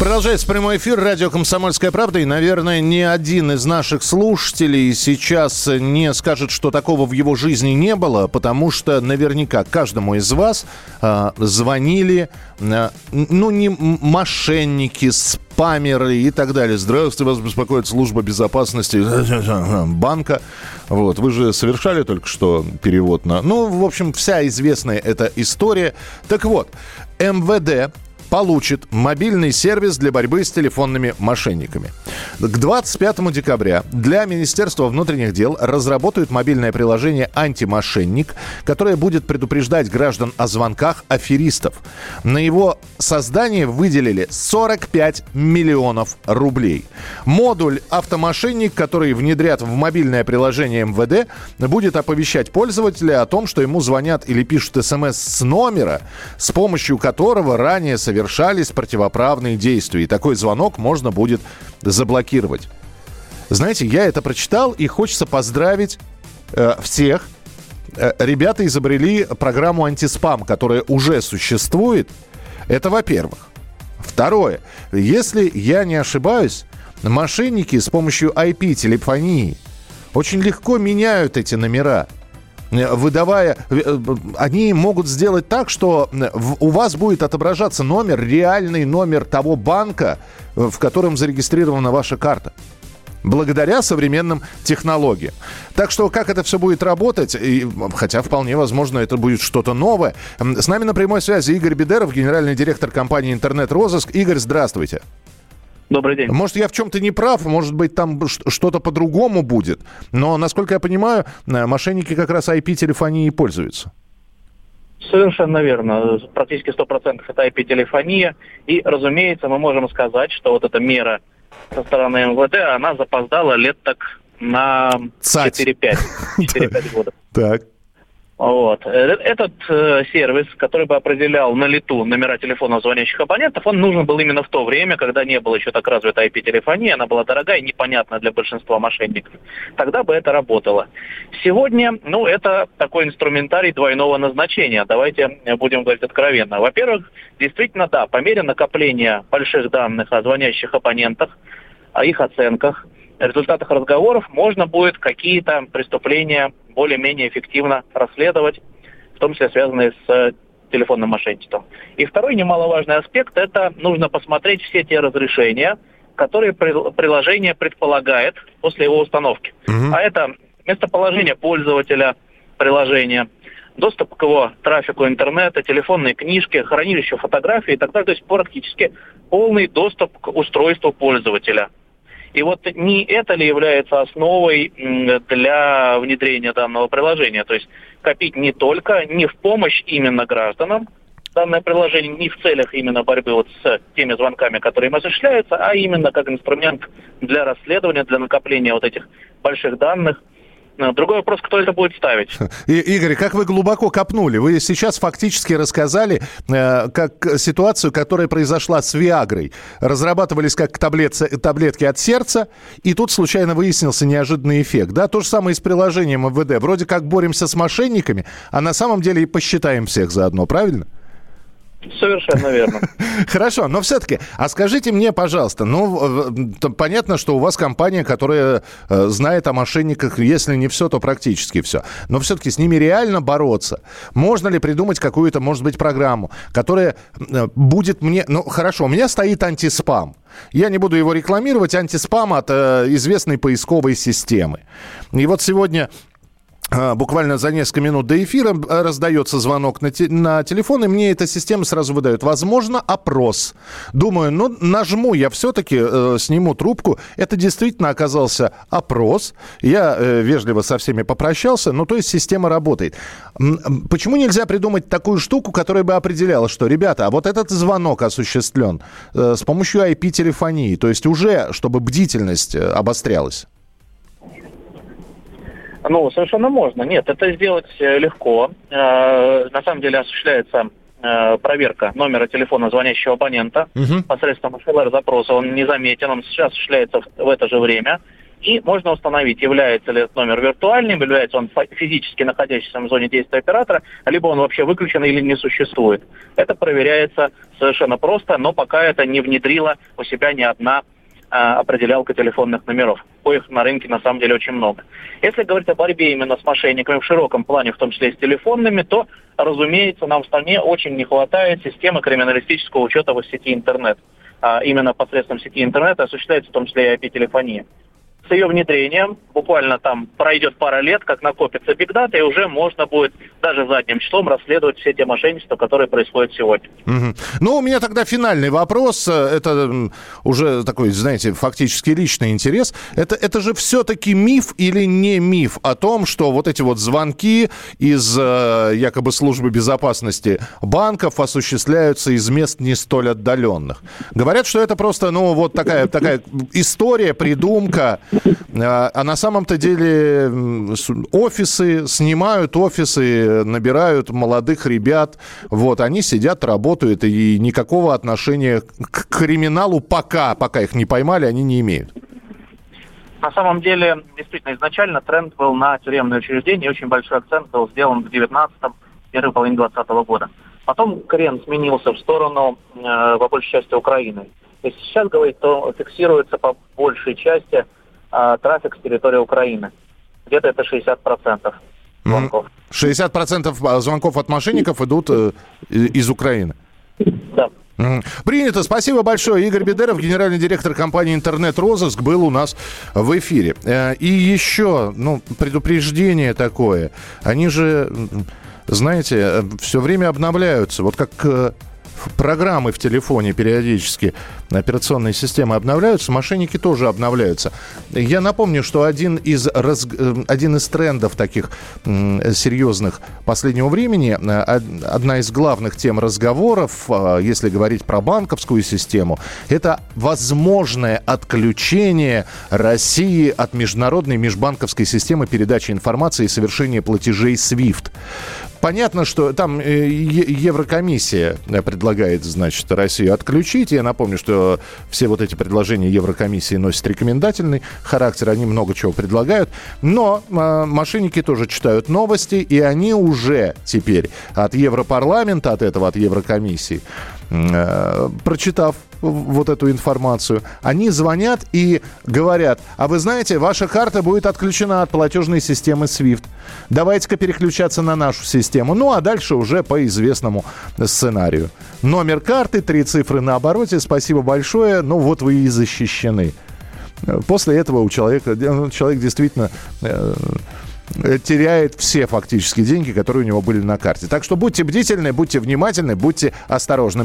Продолжается прямой эфир радио «Комсомольская правда». И, наверное, ни один из наших слушателей сейчас не скажет, что такого в его жизни не было, потому что наверняка каждому из вас э, звонили, э, ну, не мошенники, спамеры и так далее. Здравствуйте, вас беспокоит служба безопасности банка. Вот, вы же совершали только что перевод на... Ну, в общем, вся известная эта история. Так вот, МВД получит мобильный сервис для борьбы с телефонными мошенниками. К 25 декабря для Министерства внутренних дел разработают мобильное приложение «Антимошенник», которое будет предупреждать граждан о звонках аферистов. На его создание выделили 45 миллионов рублей. Модуль «Автомошенник», который внедрят в мобильное приложение МВД, будет оповещать пользователя о том, что ему звонят или пишут смс с номера, с помощью которого ранее совершали совершались противоправные действия. И такой звонок можно будет заблокировать. Знаете, я это прочитал, и хочется поздравить э, всех. Э, ребята изобрели программу антиспам, которая уже существует. Это во-первых. Второе. Если я не ошибаюсь, мошенники с помощью IP-телефонии очень легко меняют эти номера – выдавая, э, они могут сделать так, что э, у вас будет отображаться номер, реальный номер того банка, в котором зарегистрирована ваша карта благодаря современным технологиям. Так что как это все будет работать, и, хотя вполне возможно это будет что-то новое. С нами на прямой связи Игорь Бедеров, генеральный директор компании «Интернет-розыск». Игорь, здравствуйте. Добрый день. Может, я в чем-то не прав, может быть, там что-то по-другому будет. Но, насколько я понимаю, э, мошенники как раз IP-телефонией пользуются. Совершенно верно. Практически 100% это IP-телефония. И, разумеется, мы можем сказать, что вот эта мера со стороны МВД, она запоздала лет так на 4-5. 4-5 года. Так. Вот. Э, этот э, сервис, который бы определял на лету номера телефонов звонящих абонентов, он нужен был именно в то время, когда не было еще так развита IP-телефония, она была дорогая и непонятна для большинства мошенников. Тогда бы это работало. Сегодня, ну, это такой инструментарий двойного назначения. Давайте будем говорить откровенно. Во-первых, действительно, да, по мере накопления больших данных о звонящих абонентах, о их оценках, результатах разговоров можно будет какие-то преступления более-менее эффективно расследовать, в том числе связанные с э, телефонным мошенничеством. И второй немаловажный аспект – это нужно посмотреть все те разрешения, которые приложение предполагает после его установки. Угу. А это местоположение пользователя приложения, доступ к его трафику интернета, телефонные книжки, хранилище фотографий и так далее. То есть практически полный доступ к устройству пользователя – и вот не это ли является основой для внедрения данного приложения? То есть копить не только, не в помощь именно гражданам, данное приложение не в целях именно борьбы вот с теми звонками, которые им осуществляются, а именно как инструмент для расследования, для накопления вот этих больших данных другой вопрос, кто это будет ставить. И, Игорь, как вы глубоко копнули. Вы сейчас фактически рассказали э, как ситуацию, которая произошла с Виагрой. Разрабатывались как таблетцы, таблетки от сердца, и тут случайно выяснился неожиданный эффект. Да, то же самое и с приложением МВД. Вроде как боремся с мошенниками, а на самом деле и посчитаем всех заодно, правильно? Совершенно верно. Хорошо, но все-таки, а скажите мне, пожалуйста, ну, понятно, что у вас компания, которая э, знает о мошенниках, если не все, то практически все. Но все-таки с ними реально бороться. Можно ли придумать какую-то, может быть, программу, которая э, будет мне... Ну, хорошо, у меня стоит антиспам. Я не буду его рекламировать, антиспам от э, известной поисковой системы. И вот сегодня буквально за несколько минут до эфира э, раздается звонок на, те, на телефон, и мне эта система сразу выдает. Возможно, опрос. Думаю, ну, нажму я все-таки, э, сниму трубку. Это действительно оказался опрос. Я э, вежливо со всеми попрощался. Ну, то есть система работает. Почему нельзя придумать такую штуку, которая бы определяла, что, ребята, а вот этот звонок осуществлен э, с помощью IP-телефонии, то есть уже, чтобы бдительность э, обострялась? Ну, совершенно можно. Нет, это сделать э, легко. Э, на самом деле осуществляется э, проверка номера телефона звонящего абонента угу. посредством СЛР-запроса. Он не заметен, он сейчас осуществляется в, это же время. И можно установить, является ли этот номер виртуальным, является он физически находящимся в зоне действия оператора, либо он вообще выключен или не существует. Это проверяется совершенно просто, но пока это не внедрила у себя ни одна определялка телефонных номеров. Коих на рынке на самом деле очень много. Если говорить о борьбе именно с мошенниками в широком плане, в том числе и с телефонными, то, разумеется, нам в стране очень не хватает системы криминалистического учета в сети интернет. А именно посредством сети интернета осуществляется в том числе и IP-телефония с ее внедрением, буквально там пройдет пара лет, как накопится бигдата, и уже можно будет даже задним числом расследовать все те мошенничества, которые происходят сегодня. Угу. Ну, у меня тогда финальный вопрос. Это уже такой, знаете, фактически личный интерес. Это, это же все-таки миф или не миф о том, что вот эти вот звонки из э, якобы службы безопасности банков осуществляются из мест не столь отдаленных? Говорят, что это просто, ну, вот такая, такая история, придумка, а, а на самом-то деле офисы, снимают офисы, набирают молодых ребят. Вот, они сидят, работают, и никакого отношения к криминалу пока, пока их не поймали, они не имеют. На самом деле, действительно, изначально тренд был на тюремные учреждения, и очень большой акцент был сделан в 19-м, первой половине 20 -го года. Потом крен сменился в сторону, э, по большей части, Украины. Если сейчас говорить, то фиксируется по большей части а, трафик с территории Украины. Где-то это 60% звонков. 60% звонков от мошенников идут э, из Украины? Да. Принято. Спасибо большое. Игорь Бедеров, генеральный директор компании «Интернет-розыск», был у нас в эфире. Э, и еще, ну, предупреждение такое. Они же, знаете, э, все время обновляются. Вот как э, программы в телефоне периодически, операционные системы обновляются, мошенники тоже обновляются. Я напомню, что один из, раз, э, один из трендов таких серьезных последнего времени, э, одна из главных тем разговоров, э, если говорить про банковскую систему, это возможное отключение России от международной межбанковской системы передачи информации и совершения платежей SWIFT. Понятно, что там э, Еврокомиссия предлагает, значит, Россию отключить. Я напомню, что все вот эти предложения Еврокомиссии носят рекомендательный характер, они много чего предлагают. Но э, мошенники тоже читают новости, и они уже теперь от Европарламента, от этого, от Еврокомиссии, э, прочитав вот эту информацию, они звонят и говорят, а вы знаете, ваша карта будет отключена от платежной системы SWIFT. Давайте-ка переключаться на нашу систему. Ну, а дальше уже по известному сценарию. Номер карты, три цифры на обороте, спасибо большое, ну вот вы и защищены. После этого у человека, ну, человек действительно э, теряет все фактически деньги, которые у него были на карте. Так что будьте бдительны, будьте внимательны, будьте осторожны.